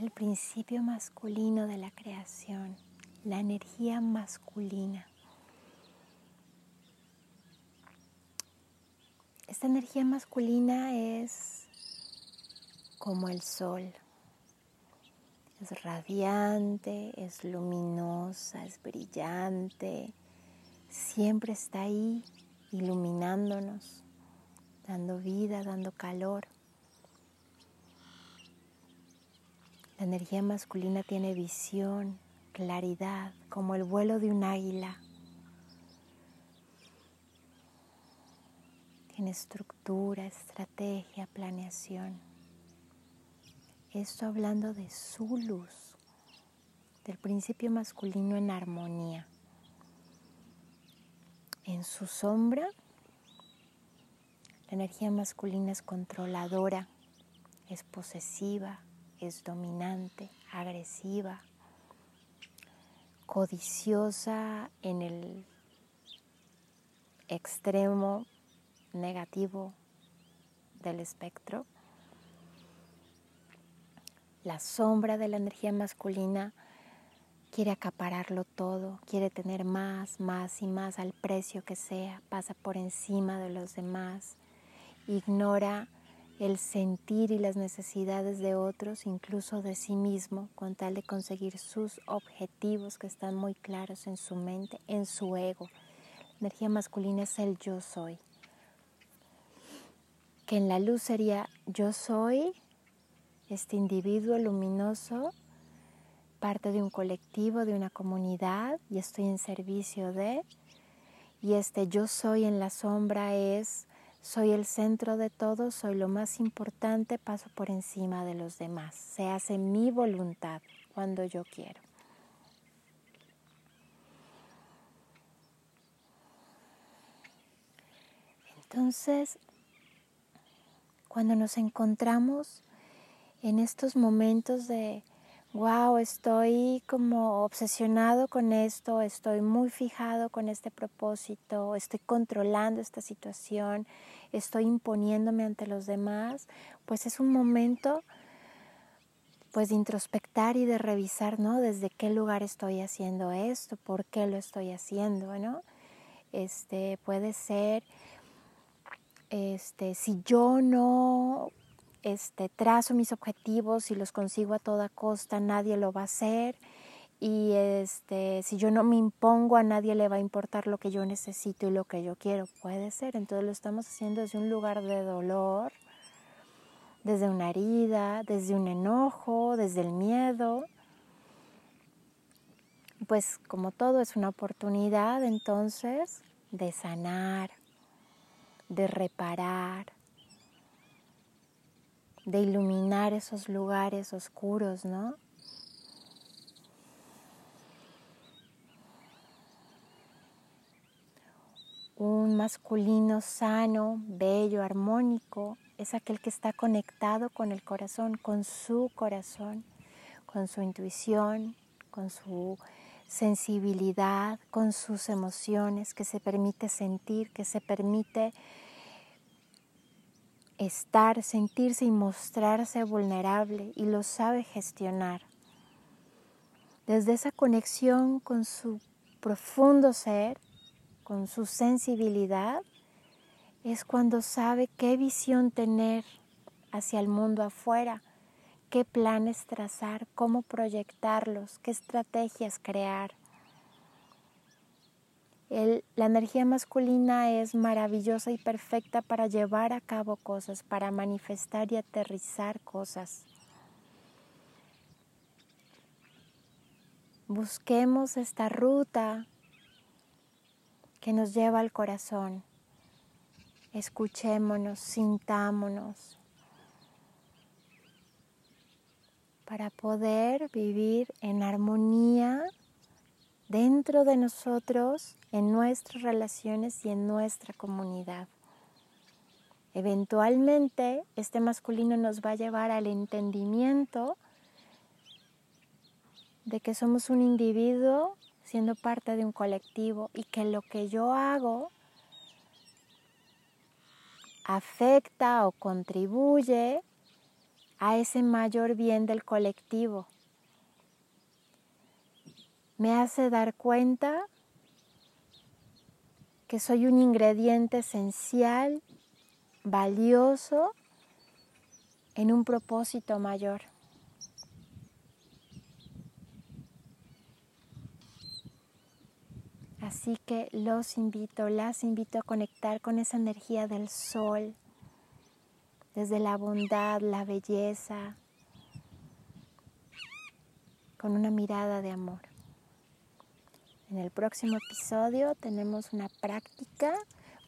el principio masculino de la creación, la energía masculina. Esta energía masculina es como el sol. Es radiante, es luminosa, es brillante. Siempre está ahí iluminándonos, dando vida, dando calor. La energía masculina tiene visión, claridad, como el vuelo de un águila. Tiene estructura, estrategia, planeación. Esto hablando de su luz, del principio masculino en armonía. En su sombra, la energía masculina es controladora, es posesiva, es dominante, agresiva, codiciosa en el extremo negativo del espectro. La sombra de la energía masculina quiere acapararlo todo, quiere tener más, más y más al precio que sea, pasa por encima de los demás, ignora el sentir y las necesidades de otros, incluso de sí mismo, con tal de conseguir sus objetivos que están muy claros en su mente, en su ego. Energía masculina es el yo soy. Que en la luz sería yo soy este individuo luminoso, parte de un colectivo, de una comunidad y estoy en servicio de. Y este yo soy en la sombra es soy el centro de todo, soy lo más importante, paso por encima de los demás. Se hace mi voluntad cuando yo quiero. Entonces, cuando nos encontramos en estos momentos de wow, estoy como obsesionado con esto, estoy muy fijado con este propósito, estoy controlando esta situación, estoy imponiéndome ante los demás, pues es un momento pues de introspectar y de revisar, ¿no? Desde qué lugar estoy haciendo esto, por qué lo estoy haciendo, ¿no? Este puede ser este si yo no este, trazo mis objetivos y los consigo a toda costa, nadie lo va a hacer. Y este, si yo no me impongo, a nadie le va a importar lo que yo necesito y lo que yo quiero. Puede ser. Entonces lo estamos haciendo desde un lugar de dolor, desde una herida, desde un enojo, desde el miedo. Pues como todo es una oportunidad entonces de sanar, de reparar, de iluminar esos lugares oscuros, ¿no? Un masculino sano, bello, armónico, es aquel que está conectado con el corazón, con su corazón, con su intuición, con su sensibilidad, con sus emociones, que se permite sentir, que se permite estar, sentirse y mostrarse vulnerable y lo sabe gestionar. Desde esa conexión con su profundo ser, con su sensibilidad, es cuando sabe qué visión tener hacia el mundo afuera, qué planes trazar, cómo proyectarlos, qué estrategias crear la energía masculina es maravillosa y perfecta para llevar a cabo cosas, para manifestar y aterrizar cosas. Busquemos esta ruta que nos lleva al corazón. Escuchémonos, sintámonos para poder vivir en armonía dentro de nosotros, en nuestras relaciones y en nuestra comunidad. Eventualmente, este masculino nos va a llevar al entendimiento de que somos un individuo siendo parte de un colectivo y que lo que yo hago afecta o contribuye a ese mayor bien del colectivo. Me hace dar cuenta que soy un ingrediente esencial, valioso, en un propósito mayor. Así que los invito, las invito a conectar con esa energía del sol, desde la bondad, la belleza, con una mirada de amor. En el próximo episodio tenemos una práctica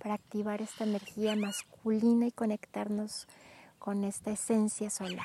para activar esta energía masculina y conectarnos con esta esencia solar.